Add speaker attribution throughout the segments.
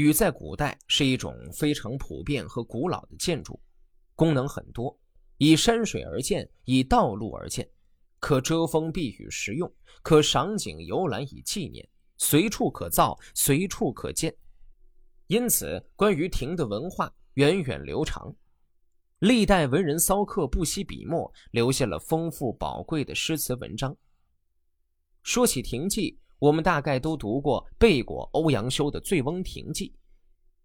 Speaker 1: 禹在古代是一种非常普遍和古老的建筑，功能很多，以山水而建，以道路而建，可遮风避雨实用，可赏景游览以纪念，随处可造，随处可见。因此，关于亭的文化源远流长，历代文人骚客不惜笔墨，留下了丰富宝贵的诗词文章。说起亭记。我们大概都读过、背过欧阳修的《醉翁亭记》，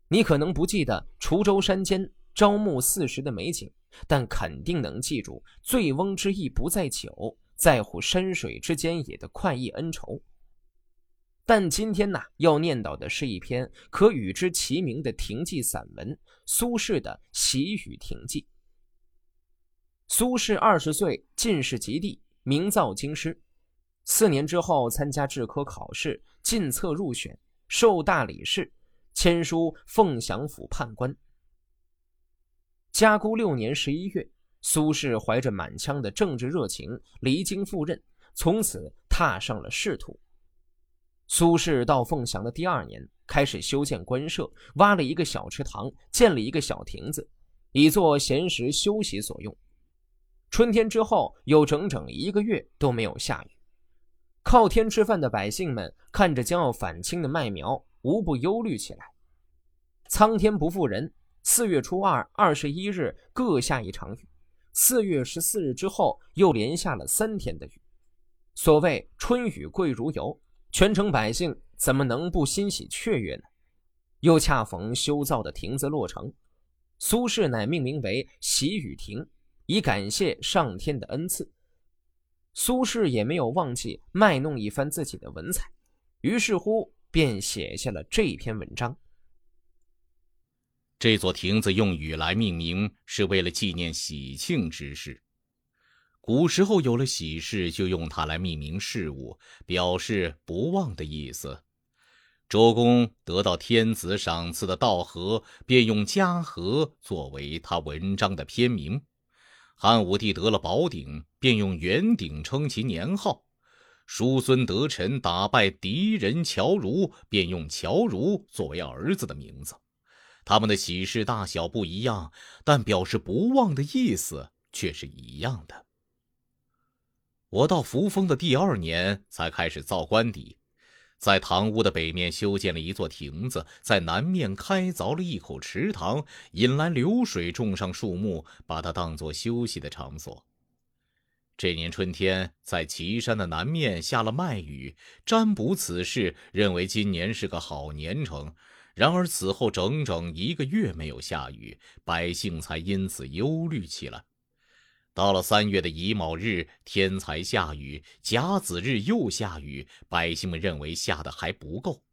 Speaker 1: 你可能不记得滁州山间朝暮四时的美景，但肯定能记住“醉翁之意不在酒，在乎山水之间也”的快意恩仇。但今天呢，要念叨的是一篇可与之齐名的亭记散文——苏轼的《喜雨亭记》。苏轼二十岁进士及第，名噪京师。四年之后，参加制科考试，进册入选，受大理寺，签书凤翔府判官。嘉估六年十一月，苏轼怀着满腔的政治热情离京赴任，从此踏上了仕途。苏轼到凤翔的第二年，开始修建官舍，挖了一个小池塘，建了一个小亭子，以作闲时休息所用。春天之后，有整整一个月都没有下雨。靠天吃饭的百姓们看着将要返青的麦苗，无不忧虑起来。苍天不负人，四月初二、二十一日各下一场雨，四月十四日之后又连下了三天的雨。所谓春雨贵如油，全城百姓怎么能不欣喜雀跃呢？又恰逢修造的亭子落成，苏轼乃命名为喜雨亭，以感谢上天的恩赐。苏轼也没有忘记卖弄一番自己的文采，于是乎便写下了这篇文章。
Speaker 2: 这座亭子用雨来命名，是为了纪念喜庆之事。古时候有了喜事，就用它来命名事物，表示不忘的意思。周公得到天子赏赐的道和，便用嘉禾作为他文章的篇名。汉武帝得了宝鼎，便用元鼎称其年号；叔孙得臣打败敌人乔如，便用乔如作为儿子的名字。他们的喜事大小不一样，但表示不忘的意思却是一样的。我到扶风的第二年才开始造官邸。在堂屋的北面修建了一座亭子，在南面开凿了一口池塘，引来流水，种上树木，把它当作休息的场所。这年春天，在岐山的南面下了麦雨，占卜此事，认为今年是个好年成。然而此后整整一个月没有下雨，百姓才因此忧虑起来。到了三月的乙卯日，天才下雨；甲子日又下雨，百姓们认为下的还不够。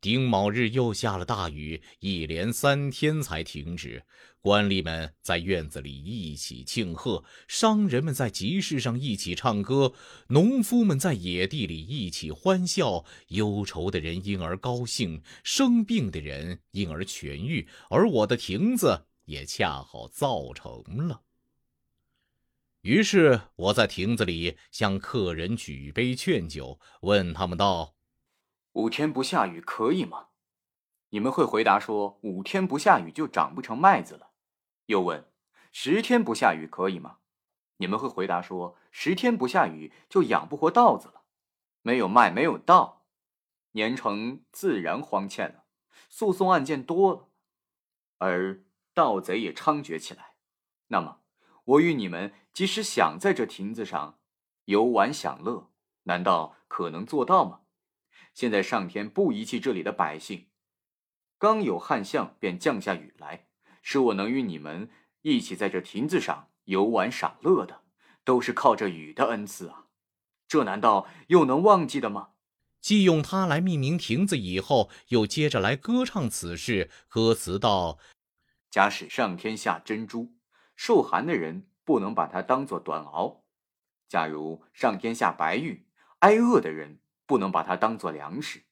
Speaker 2: 丁卯日又下了大雨，一连三天才停止。官吏们在院子里一起庆贺，商人们在集市上一起唱歌，农夫们在野地里一起欢笑。忧愁的人因而高兴，生病的人因而痊愈，而我的亭子也恰好造成了。于是我在亭子里向客人举杯劝酒，问他们道：“
Speaker 3: 五天不下雨可以吗？”你们会回答说：“五天不下雨就长不成麦子了。”又问：“十天不下雨可以吗？”你们会回答说：“十天不下雨就养不活稻子了，没有麦，没有稻，年成自然荒欠了，诉讼案件多了，而盗贼也猖獗起来。那么？”我与你们即使想在这亭子上游玩享乐，难道可能做到吗？现在上天不遗弃这里的百姓，刚有旱象便降下雨来，使我能与你们一起在这亭子上游玩赏乐的，都是靠着雨的恩赐啊！这难道又能忘记的吗？
Speaker 2: 既用它来命名亭子，以后又接着来歌唱此事，歌词道：“
Speaker 3: 假使上天下珍珠。”受寒的人不能把它当做短螯，假如上天下白玉，挨饿的人不能把它当做粮食。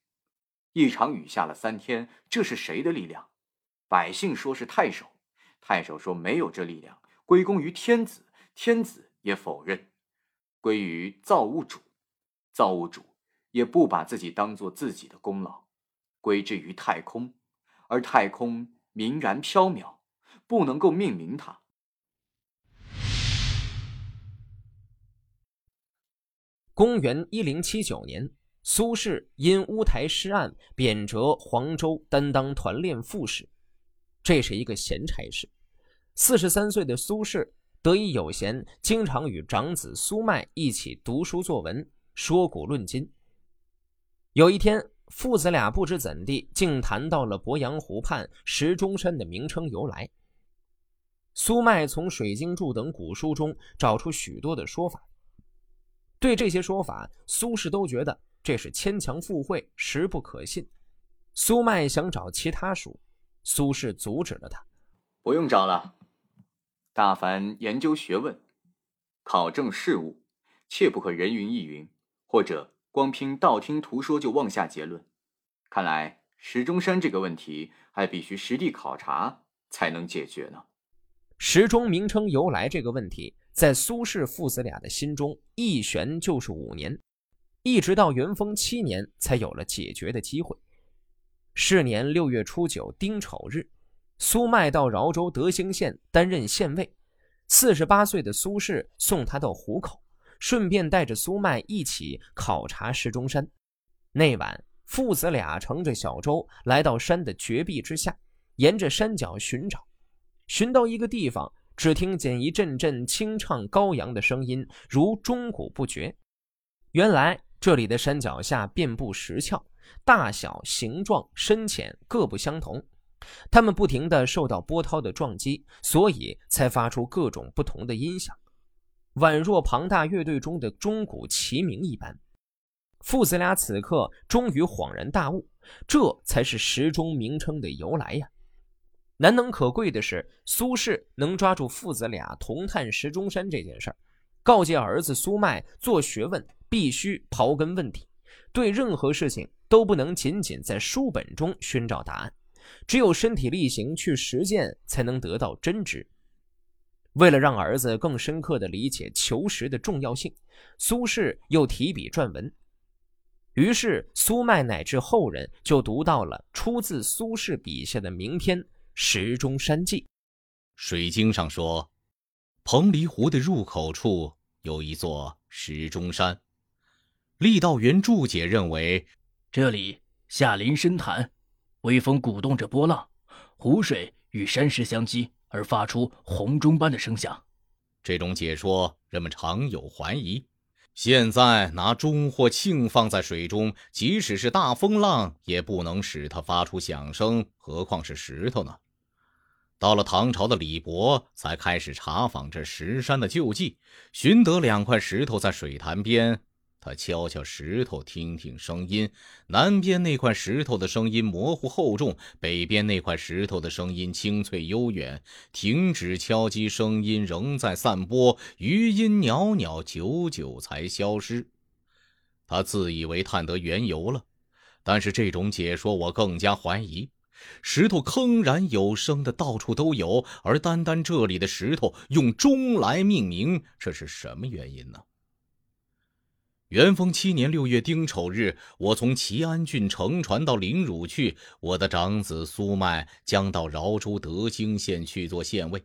Speaker 3: 一场雨下了三天，这是谁的力量？百姓说是太守，太守说没有这力量，归功于天子，天子也否认，归于造物主，造物主也不把自己当做自己的功劳，归之于太空，而太空明然缥缈，不能够命名它。
Speaker 1: 公元一零七九年，苏轼因乌台诗案贬谪黄州，担当团练副使。这是一个闲差事。四十三岁的苏轼得以有闲，经常与长子苏迈一起读书作文，说古论今。有一天，父子俩不知怎地，竟谈到了鄱阳湖畔石钟山的名称由来。苏迈从《水经注》等古书中找出许多的说法。对这些说法，苏轼都觉得这是牵强附会，实不可信。苏迈想找其他书，苏轼阻止了他：“
Speaker 3: 不用找了，大凡研究学问、考证事物，切不可人云亦云，或者光凭道听途说就妄下结论。看来石钟山这个问题还必须实地考察才能解决呢。
Speaker 1: 石钟名称由来这个问题。”在苏轼父子俩的心中，一悬就是五年，一直到元丰七年才有了解决的机会。是年六月初九丁丑日，苏迈到饶州德兴县担任县尉。四十八岁的苏轼送他到湖口，顺便带着苏迈一起考察石钟山。那晚，父子俩乘着小舟来到山的绝壁之下，沿着山脚寻找，寻到一个地方。只听见一阵阵清唱高扬的声音，如钟鼓不绝。原来这里的山脚下遍布石窍，大小、形状、深浅各不相同。它们不停地受到波涛的撞击，所以才发出各种不同的音响，宛若庞大乐队中的钟鼓齐鸣一般。父子俩此刻终于恍然大悟，这才是时钟名称的由来呀！难能可贵的是，苏轼能抓住父子俩同探石钟山这件事儿，告诫儿子苏迈做学问必须刨根问底，对任何事情都不能仅仅在书本中寻找答案，只有身体力行去实践，才能得到真知。为了让儿子更深刻地理解求实的重要性，苏轼又提笔撰文，于是苏迈乃至后人就读到了出自苏轼笔下的名篇。石钟山记，《
Speaker 2: 水经》上说，彭蠡湖的入口处有一座石钟山。郦道元注解认为，
Speaker 4: 这里下临深潭，微风鼓动着波浪，湖水与山石相击而发出洪钟般的声响。
Speaker 2: 这种解说，人们常有怀疑。现在拿钟或磬放在水中，即使是大风浪，也不能使它发出响声，何况是石头呢？到了唐朝的李博，才开始查访这石山的旧迹，寻得两块石头在水潭边。他敲敲石头，听听声音。南边那块石头的声音模糊厚重，北边那块石头的声音清脆悠远。停止敲击，声音仍在散播，余音袅袅，久久才消失。他自以为探得缘由了，但是这种解说我更加怀疑。石头铿然有声的到处都有，而单单这里的石头用钟来命名，这是什么原因呢？元丰七年六月丁丑日，我从齐安郡乘船到临汝去。我的长子苏迈将到饶州德兴县去做县尉，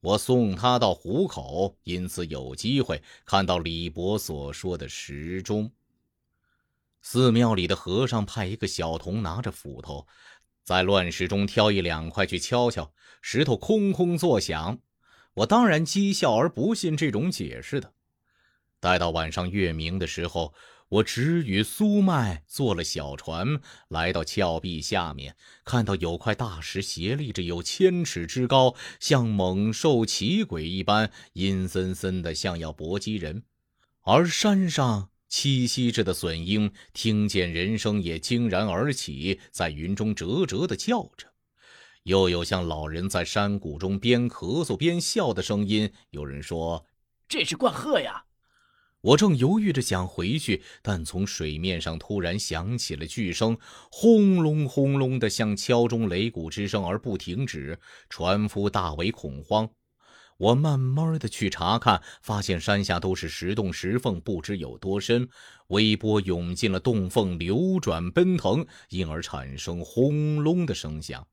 Speaker 2: 我送他到湖口，因此有机会看到李博所说的时钟。寺庙里的和尚派一个小童拿着斧头。在乱石中挑一两块去敲敲，石头空空作响。我当然讥笑而不信这种解释的。待到晚上月明的时候，我只与苏迈坐了小船，来到峭壁下面，看到有块大石斜立着有千尺之高，像猛兽奇鬼一般，阴森森的，像要搏击人。而山上。栖息着的隼鹰听见人声，也惊然而起，在云中啧啧地叫着。又有像老人在山谷中边咳嗽边笑的声音。有人说：“
Speaker 4: 这是冠鹤呀！”
Speaker 2: 我正犹豫着想回去，但从水面上突然响起了巨声，轰隆轰隆的，像敲钟擂鼓之声而不停止。船夫大为恐慌。我慢慢的去查看，发现山下都是石洞石缝，不知有多深。微波涌进了洞缝，流转奔腾，因而产生轰隆的声响。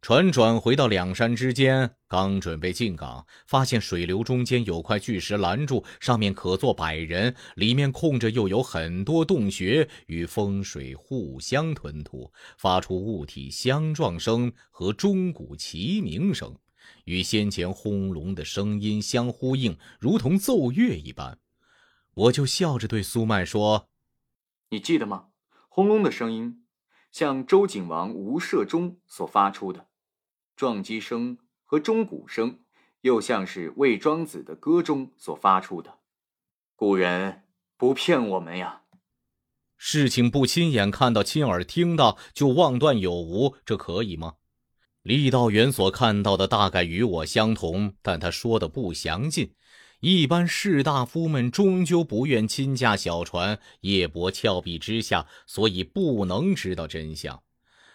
Speaker 2: 船转回到两山之间，刚准备进港，发现水流中间有块巨石拦住，上面可坐百人，里面空着又有很多洞穴，与风水互相吞吐，发出物体相撞声和钟鼓齐鸣声。与先前轰隆的声音相呼应，如同奏乐一般。我就笑着对苏迈说：“
Speaker 3: 你记得吗？轰隆的声音，像周景王无射钟所发出的撞击声和钟鼓声，又像是魏庄子的歌中所发出的。古人不骗我们呀。
Speaker 2: 事情不亲眼看到、亲耳听到就妄断有无，这可以吗？”厉道元所看到的大概与我相同，但他说的不详尽。一般士大夫们终究不愿亲驾小船夜泊峭壁之下，所以不能知道真相。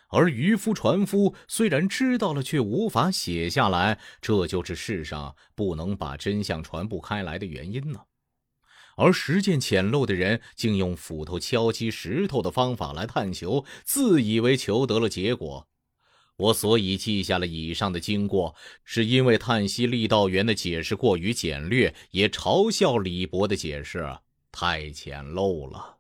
Speaker 2: 而渔夫、船夫虽然知道了，却无法写下来，这就是世上不能把真相传布开来的原因呢。而实践浅陋的人，竟用斧头敲击石头的方法来探求，自以为求得了结果。我所以记下了以上的经过，是因为叹息力道元的解释过于简略，也嘲笑李博的解释太浅陋了。